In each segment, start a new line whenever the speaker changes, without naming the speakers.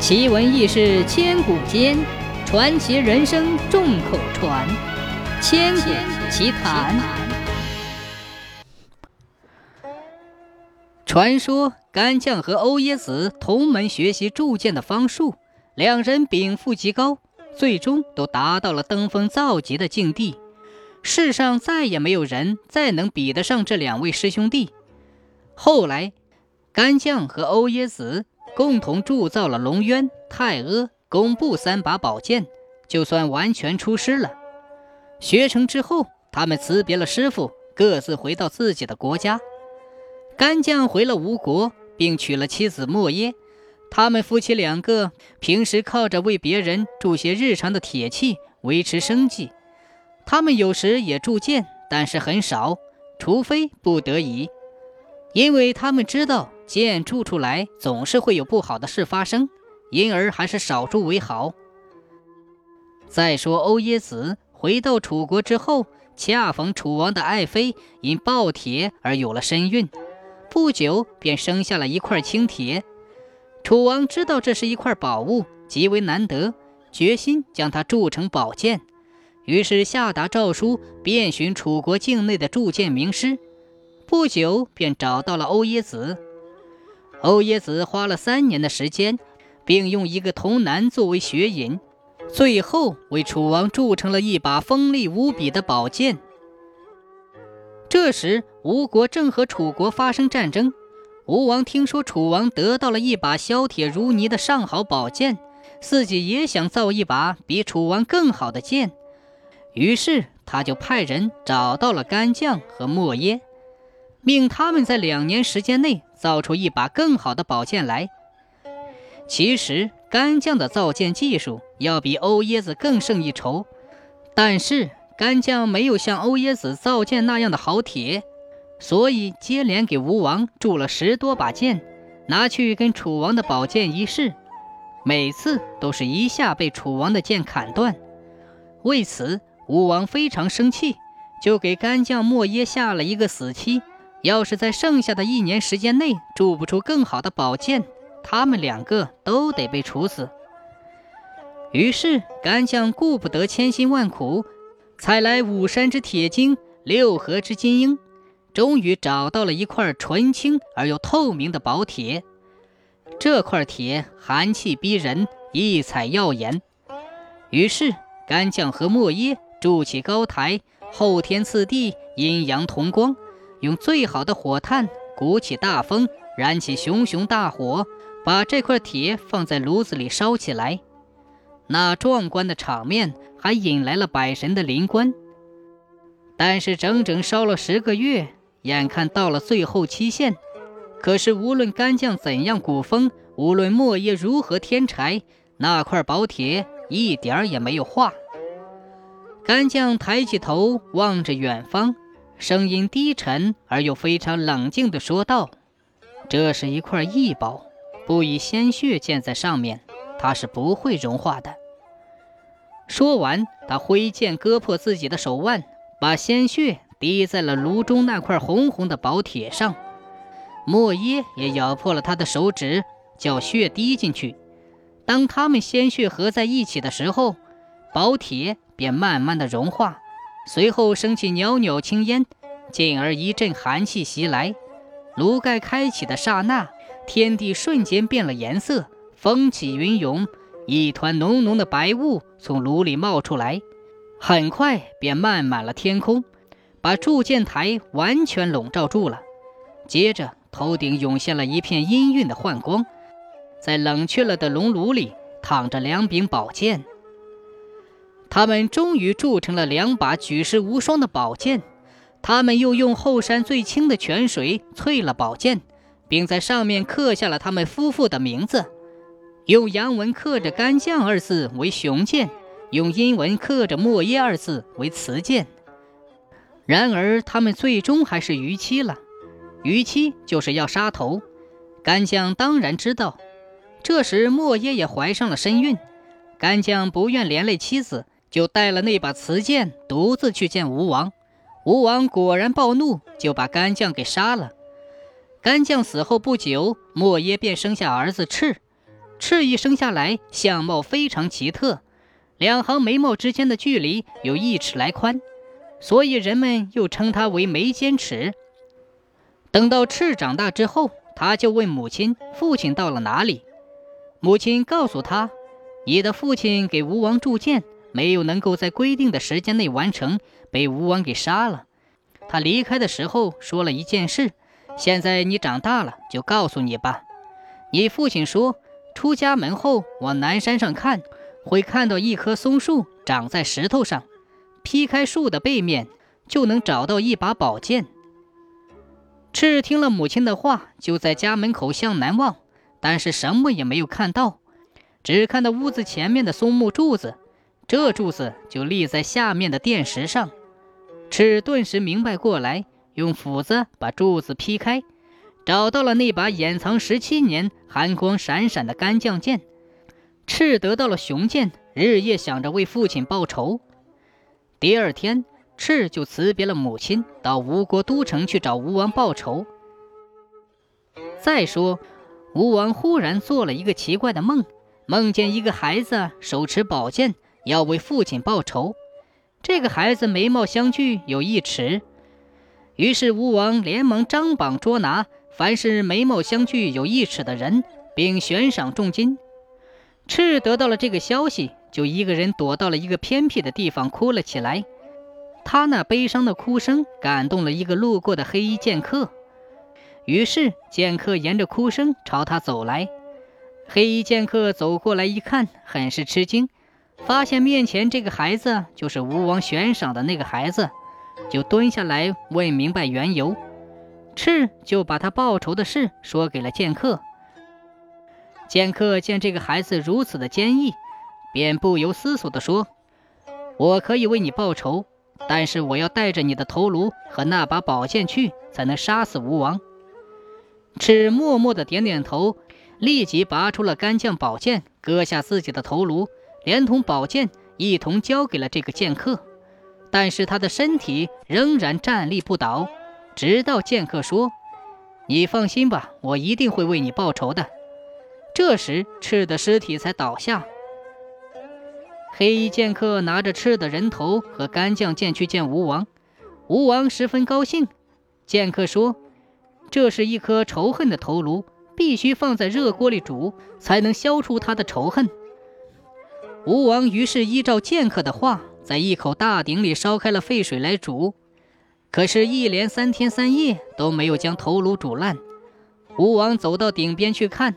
奇闻异事千古间，传奇人生众口传。千古奇谈。传说干将和欧耶子同门学习铸剑的方术，两人禀赋极高，最终都达到了登峰造极的境地。世上再也没有人再能比得上这两位师兄弟。后来，干将和欧耶子。共同铸造了龙渊、太阿、工部三把宝剑，就算完全出师了。学成之后，他们辞别了师傅，各自回到自己的国家。干将回了吴国，并娶了妻子莫耶。他们夫妻两个平时靠着为别人铸些日常的铁器维持生计。他们有时也铸剑，但是很少，除非不得已，因为他们知道。剑铸出来总是会有不好的事发生，因而还是少铸为好。再说欧冶子回到楚国之后，恰逢楚王的爱妃因暴铁而有了身孕，不久便生下了一块青铁。楚王知道这是一块宝物，极为难得，决心将它铸成宝剑，于是下达诏书，遍寻楚国境内的铸剑名师，不久便找到了欧冶子。欧冶子花了三年的时间，并用一个童男作为学引，最后为楚王铸成了一把锋利无比的宝剑。这时，吴国正和楚国发生战争。吴王听说楚王得到了一把削铁如泥的上好宝剑，自己也想造一把比楚王更好的剑，于是他就派人找到了干将和莫耶。命他们在两年时间内造出一把更好的宝剑来。其实干将的造剑技术要比欧耶子更胜一筹，但是干将没有像欧耶子造剑那样的好铁，所以接连给吴王铸了十多把剑，拿去跟楚王的宝剑一试，每次都是一下被楚王的剑砍断。为此，吴王非常生气，就给干将莫耶下了一个死期。要是在剩下的一年时间内铸不出更好的宝剑，他们两个都得被处死。于是干将顾不得千辛万苦，采来五山之铁精、六合之金英，终于找到了一块纯青而又透明的宝铁。这块铁寒气逼人，异彩耀眼。于是干将和莫耶筑起高台，后天次第，阴阳同光。用最好的火炭鼓起大风，燃起熊熊大火，把这块铁放在炉子里烧起来。那壮观的场面还引来了百神的灵官。但是整整烧了十个月，眼看到了最后期限，可是无论干将怎样鼓风，无论莫叶如何添柴，那块宝铁一点儿也没有化。干将抬起头望着远方。声音低沉而又非常冷静地说道：“这是一块异宝，不以鲜血溅在上面，它是不会融化的。”说完，他挥剑割破自己的手腕，把鲜血滴在了炉中那块红红的宝铁上。莫耶也咬破了他的手指，叫血滴进去。当他们鲜血合在一起的时候，宝铁便慢慢的融化。随后升起袅袅青烟，进而一阵寒气袭来。炉盖开启的刹那，天地瞬间变了颜色，风起云涌，一团浓浓的白雾从炉里冒出来，很快便漫满了天空，把铸剑台完全笼罩住了。接着，头顶涌现了一片氤氲的幻光，在冷却了的熔炉里躺着两柄宝剑。他们终于铸成了两把举世无双的宝剑。他们又用后山最清的泉水淬了宝剑，并在上面刻下了他们夫妇的名字，用洋文刻着“干将”二字为雄剑，用阴文刻着“莫耶”二字为雌剑。然而，他们最终还是逾期了。逾期就是要杀头。干将当然知道。这时，莫耶也怀上了身孕。干将不愿连累妻子。就带了那把瓷剑，独自去见吴王。吴王果然暴怒，就把干将给杀了。干将死后不久，莫耶便生下儿子赤。赤一生下来相貌非常奇特，两行眉毛之间的距离有一尺来宽，所以人们又称他为眉间尺。等到赤长大之后，他就问母亲：“父亲到了哪里？”母亲告诉他：“你的父亲给吴王铸剑，没有能够在规定的时间内完成，被吴王给杀了。他离开的时候说了一件事，现在你长大了，就告诉你吧。你父亲说，出家门后往南山上看，会看到一棵松树长在石头上，劈开树的背面，就能找到一把宝剑。”赤听了母亲的话，就在家门口向南望，但是什么也没有看到，只看到屋子前面的松木柱子，这柱子就立在下面的垫石上。赤顿时明白过来，用斧子把柱子劈开，找到了那把掩藏十七年、寒光闪闪的干将剑。赤得到了雄剑，日夜想着为父亲报仇。第二天。赤就辞别了母亲，到吴国都城去找吴王报仇。再说，吴王忽然做了一个奇怪的梦，梦见一个孩子手持宝剑，要为父亲报仇。这个孩子眉毛相距有一尺，于是吴王连忙张榜捉拿，凡是眉毛相距有一尺的人，并悬赏重金。赤得到了这个消息，就一个人躲到了一个偏僻的地方，哭了起来。他那悲伤的哭声感动了一个路过的黑衣剑客，于是剑客沿着哭声朝他走来。黑衣剑客走过来一看，很是吃惊，发现面前这个孩子就是吴王悬赏的那个孩子，就蹲下来问明白缘由。赤就把他报仇的事说给了剑客。剑客见这个孩子如此的坚毅，便不由思索地说：“我可以为你报仇。”但是我要带着你的头颅和那把宝剑去，才能杀死吴王。赤默默的点点头，立即拔出了干将宝剑，割下自己的头颅，连同宝剑一同交给了这个剑客。但是他的身体仍然站立不倒，直到剑客说：“你放心吧，我一定会为你报仇的。”这时，赤的尸体才倒下。黑衣剑客拿着赤的人头和干将剑去见吴王，吴王十分高兴。剑客说：“这是一颗仇恨的头颅，必须放在热锅里煮，才能消除他的仇恨。”吴王于是依照剑客的话，在一口大鼎里烧开了沸水来煮，可是，一连三天三夜都没有将头颅煮烂。吴王走到鼎边去看。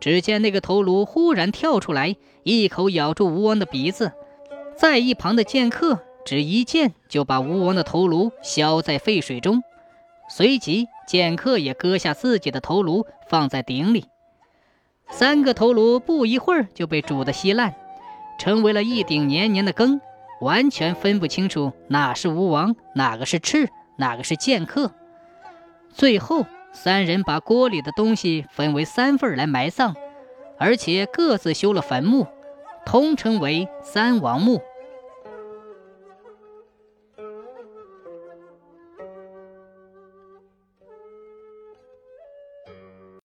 只见那个头颅忽然跳出来，一口咬住吴王的鼻子，在一旁的剑客只一剑就把吴王的头颅削在沸水中，随即剑客也割下自己的头颅放在鼎里，三个头颅不一会儿就被煮得稀烂，成为了一顶黏黏的羹，完全分不清楚哪是吴王，哪个是赤，哪个是剑客。最后。三人把锅里的东西分为三份来埋葬，而且各自修了坟墓，通称为三王墓。